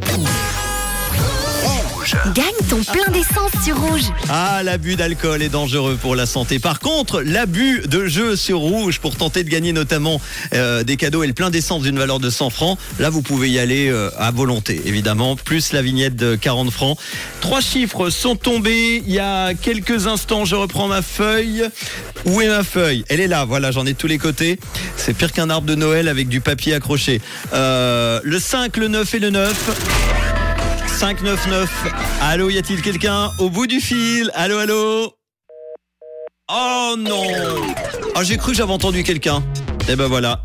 Show. Plein d'essence sur Rouge. Ah, l'abus d'alcool est dangereux pour la santé. Par contre, l'abus de jeu sur rouge pour tenter de gagner notamment euh, des cadeaux et le plein d'essence d'une valeur de 100 francs, là vous pouvez y aller euh, à volonté, évidemment, plus la vignette de 40 francs. Trois chiffres sont tombés il y a quelques instants. Je reprends ma feuille. Où est ma feuille? Elle est là, voilà, j'en ai tous les côtés. C'est pire qu'un arbre de Noël avec du papier accroché. Euh, le 5, le 9 et le 9. 599. Allô, y a-t-il quelqu'un au bout du fil? Allô, allô? Oh non Oh, j'ai cru que j'avais entendu quelqu'un. Et ben voilà.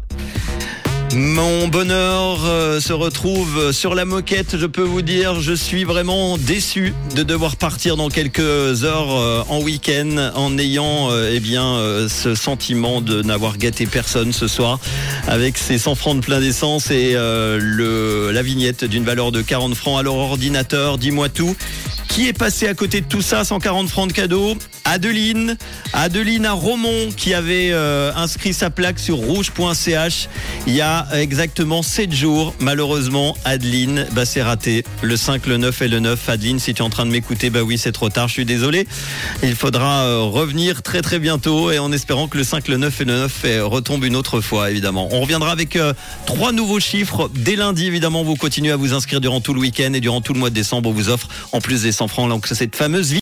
Mon bonheur euh, se retrouve sur la moquette, je peux vous dire, je suis vraiment déçu de devoir partir dans quelques heures euh, en week-end en ayant euh, eh ce sentiment de n'avoir gâté personne ce soir avec ces 100 francs de plein d'essence et la vignette d'une valeur de 40 francs. Alors ordinateur, dis-moi tout. Qui est passé à côté de tout ça? 140 francs de cadeau Adeline, Adeline à Romont qui avait inscrit sa plaque sur rouge.ch il y a exactement 7 jours. Malheureusement, Adeline, bah c'est raté. Le 5, le 9 et le 9. Adeline, si tu es en train de m'écouter, bah oui, c'est trop tard, je suis désolé. Il faudra euh, revenir très très bientôt et en espérant que le 5, le 9 et le 9 euh, retombe une autre fois, évidemment. On reviendra avec euh, trois nouveaux chiffres. Dès lundi, évidemment, vous continuez à vous inscrire durant tout le week-end et durant tout le mois de décembre, on vous offre, en plus des 100 francs, donc cette fameuse